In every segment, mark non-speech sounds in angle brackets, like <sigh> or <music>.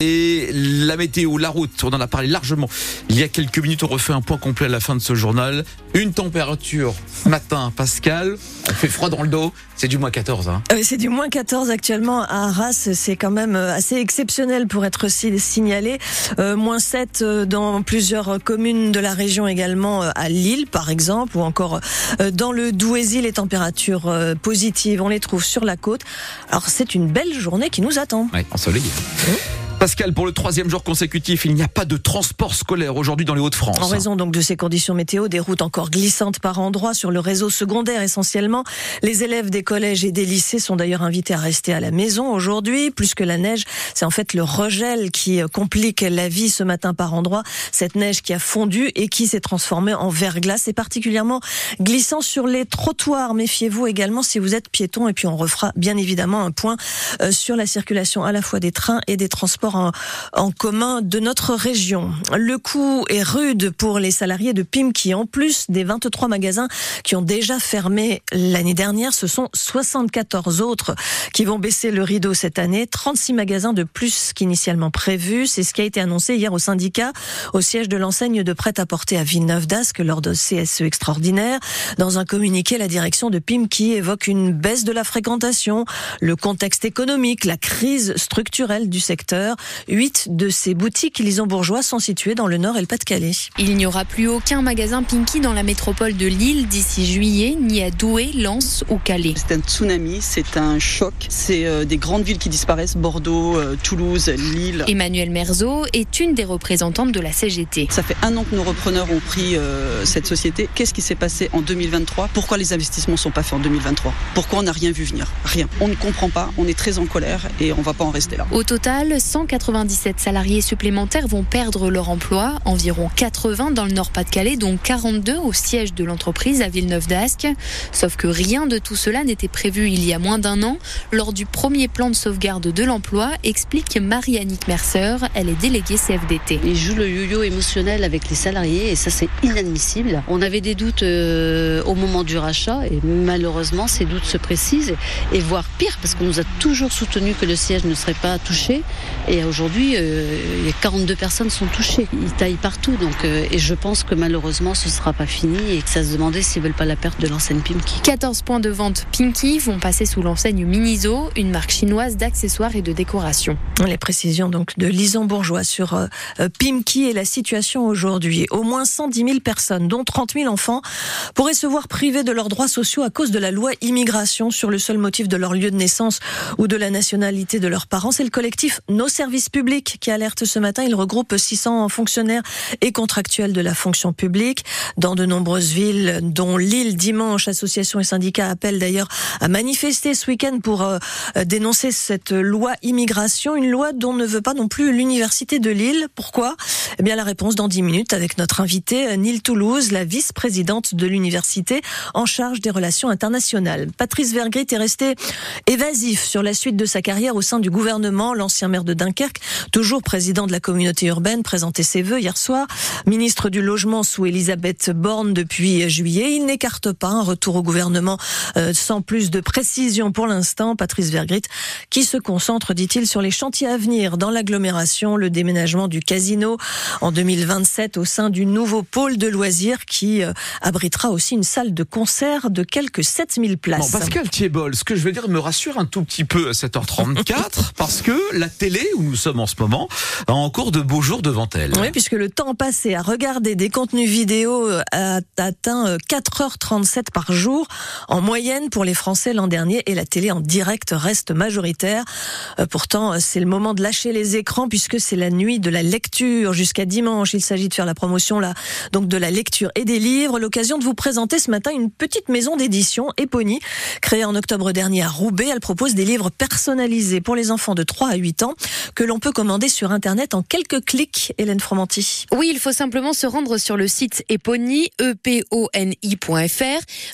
Et la météo, la route, on en a parlé largement. Il y a quelques minutes, on refait un point complet à la fin de ce journal. Une température matin, Pascal. On fait froid dans le dos. C'est du moins 14. Hein. Euh, c'est du moins 14 actuellement à Arras. C'est quand même euh, assez exceptionnel pour être signalé. Euh, moins 7 euh, dans plusieurs communes de la région également, à Lille par exemple, ou encore dans le Douaisis. Les températures positives, on les trouve sur la côte. Alors c'est une belle journée qui nous attend. Oui, ensoleillé. Mmh. Pascal, pour le troisième jour consécutif, il n'y a pas de transport scolaire aujourd'hui dans les Hauts-de-France. En raison donc de ces conditions météo, des routes encore glissantes par endroits sur le réseau secondaire essentiellement. Les élèves des collèges et des lycées sont d'ailleurs invités à rester à la maison aujourd'hui. Plus que la neige, c'est en fait le regel qui complique la vie ce matin par endroits. Cette neige qui a fondu et qui s'est transformée en verglas et particulièrement glissant sur les trottoirs. Méfiez-vous également si vous êtes piéton et puis on refera bien évidemment un point euh, sur la circulation à la fois des trains et des transports en, commun de notre région. Le coup est rude pour les salariés de PIM qui, en plus des 23 magasins qui ont déjà fermé l'année dernière, ce sont 74 autres qui vont baisser le rideau cette année. 36 magasins de plus qu'initialement prévu. C'est ce qui a été annoncé hier au syndicat, au siège de l'enseigne de prêt-à-porter à Villeneuve d'Ascq lors de CSE extraordinaire. Dans un communiqué, la direction de PIM qui évoque une baisse de la fréquentation, le contexte économique, la crise structurelle du secteur. Huit de ces boutiques Lison-Bourgeois sont situées dans le Nord et le Pas-de-Calais. Il n'y aura plus aucun magasin Pinky dans la métropole de Lille d'ici juillet, ni à Douai, Lens ou Calais. C'est un tsunami, c'est un choc. C'est euh, des grandes villes qui disparaissent, Bordeaux, euh, Toulouse, Lille. Emmanuel Merzo est une des représentantes de la CGT. Ça fait un an que nos repreneurs ont pris euh, cette société. Qu'est-ce qui s'est passé en 2023 Pourquoi les investissements ne sont pas faits en 2023 Pourquoi on n'a rien vu venir? Rien. On ne comprend pas, on est très en colère et on ne va pas en rester là. Au total, 100 97 salariés supplémentaires vont perdre leur emploi, environ 80 dans le Nord-Pas-de-Calais, dont 42 au siège de l'entreprise à Villeneuve-d'Ascq. Sauf que rien de tout cela n'était prévu il y a moins d'un an lors du premier plan de sauvegarde de l'emploi, explique Marie-Annick Mercer, elle est déléguée CFDT. Ils jouent le yo-yo émotionnel avec les salariés et ça c'est inadmissible. On avait des doutes euh, au moment du rachat et malheureusement ces doutes se précisent et voire pire parce qu'on nous a toujours soutenu que le siège ne serait pas touché et aujourd'hui, euh, il 42 personnes sont touchées. Ils taillent partout. Donc, euh, et je pense que malheureusement, ce ne sera pas fini et que ça se demandait s'ils veulent pas la perte de l'enseigne Pinky. 14 points de vente Pinky vont passer sous l'enseigne Miniso, une marque chinoise d'accessoires et de décoration. Les précisions donc de Lison Bourgeois sur euh, Pimki et la situation aujourd'hui. Au moins 110 000 personnes, dont 30 000 enfants, pourraient se voir privés de leurs droits sociaux à cause de la loi immigration sur le seul motif de leur lieu de naissance ou de la nationalité de leurs parents. C'est le collectif Nos Services service public qui alerte ce matin. Il regroupe 600 fonctionnaires et contractuels de la fonction publique dans de nombreuses villes, dont Lille dimanche. Associations et syndicats appellent d'ailleurs à manifester ce week-end pour euh, dénoncer cette loi immigration, une loi dont ne veut pas non plus l'université de Lille. Pourquoi? Eh bien, la réponse dans 10 minutes avec notre invitée Nil Toulouse, la vice-présidente de l'université en charge des relations internationales. Patrice Vergrit est resté évasif sur la suite de sa carrière au sein du gouvernement. L'ancien maire de Dunkerque toujours président de la communauté urbaine, présentait ses vœux hier soir. Ministre du logement sous Elisabeth Borne depuis juillet, il n'écarte pas un retour au gouvernement euh, sans plus de précision pour l'instant. Patrice Vergrit, qui se concentre, dit-il, sur les chantiers à venir dans l'agglomération, le déménagement du casino en 2027 au sein du nouveau pôle de loisirs qui euh, abritera aussi une salle de concert de quelques 7000 places. Pascal Thiebol, ce que je veux dire me rassure un tout petit peu à 7h34 <laughs> parce que la télé nous sommes en ce moment, en cours de beaux jours devant elle. Oui, puisque le temps passé à regarder des contenus vidéo euh, a atteint 4h37 euh, par jour en moyenne pour les Français l'an dernier et la télé en direct reste majoritaire. Euh, pourtant, c'est le moment de lâcher les écrans puisque c'est la nuit de la lecture jusqu'à dimanche. Il s'agit de faire la promotion là, donc de la lecture et des livres. L'occasion de vous présenter ce matin une petite maison d'édition, Epony, créée en octobre dernier à Roubaix. Elle propose des livres personnalisés pour les enfants de 3 à 8 ans que l'on peut commander sur Internet en quelques clics, Hélène Fromanti. Oui, il faut simplement se rendre sur le site epony, e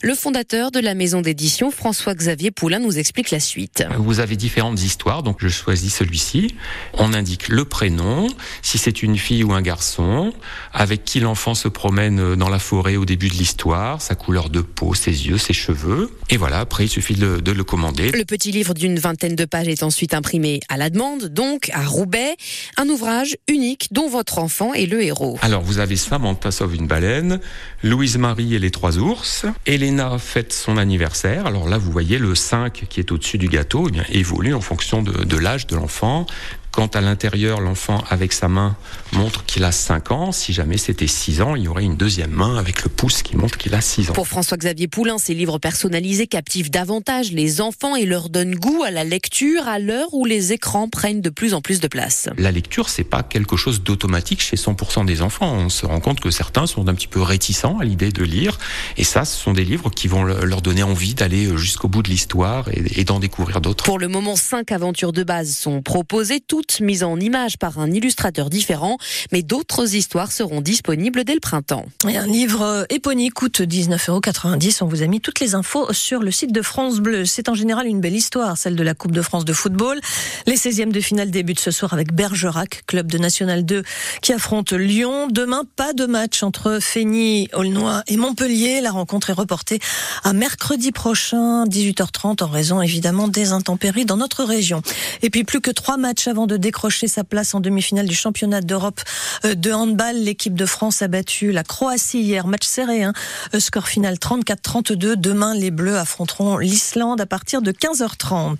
Le fondateur de la maison d'édition, François-Xavier Poulain, nous explique la suite. Vous avez différentes histoires, donc je choisis celui-ci. On indique le prénom, si c'est une fille ou un garçon, avec qui l'enfant se promène dans la forêt au début de l'histoire, sa couleur de peau, ses yeux, ses cheveux. Et voilà, après il suffit de, de le commander. Le petit livre d'une vingtaine de pages est ensuite imprimé à la demande, donc à Roubaix. Un ouvrage unique dont votre enfant est le héros. Alors vous avez Samantha sauve une baleine, Louise Marie et les trois ours, Elena fête son anniversaire. Alors là vous voyez le 5 qui est au-dessus du gâteau eh évolue en fonction de l'âge de l'enfant. Quand à l'intérieur, l'enfant avec sa main montre qu'il a 5 ans, si jamais c'était 6 ans, il y aurait une deuxième main avec le pouce qui montre qu'il a 6 ans. Pour François-Xavier Poulain, ces livres personnalisés captivent davantage les enfants et leur donnent goût à la lecture à l'heure où les écrans prennent de plus en plus de place. La lecture, c'est pas quelque chose d'automatique chez 100% des enfants. On se rend compte que certains sont un petit peu réticents à l'idée de lire. Et ça, ce sont des livres qui vont leur donner envie d'aller jusqu'au bout de l'histoire et d'en découvrir d'autres. Pour le moment, cinq aventures de base sont proposées, toutes mise en image par un illustrateur différent, mais d'autres histoires seront disponibles dès le printemps. Un livre éponyme coûte 19,90 euros. On vous a mis toutes les infos sur le site de France Bleu. C'est en général une belle histoire, celle de la Coupe de France de football. Les 16e de finale débutent ce soir avec Bergerac, club de National 2, qui affronte Lyon. Demain, pas de match entre Feigny, Aulnois et Montpellier. La rencontre est reportée à mercredi prochain, 18h30, en raison évidemment des intempéries dans notre région. Et puis plus que trois matchs avant de décrocher sa place en demi-finale du championnat d'Europe euh, de handball. L'équipe de France a battu la Croatie hier, match serré, hein. Euh, score final 34-32. Demain, les Bleus affronteront l'Islande à partir de 15h30.